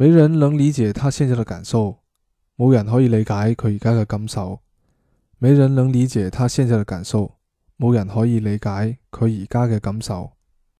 没人能理解他现在的感受，冇人可以理解佢而家嘅感受。没人能理解他现在的感受，冇人可以理解佢而家嘅感受。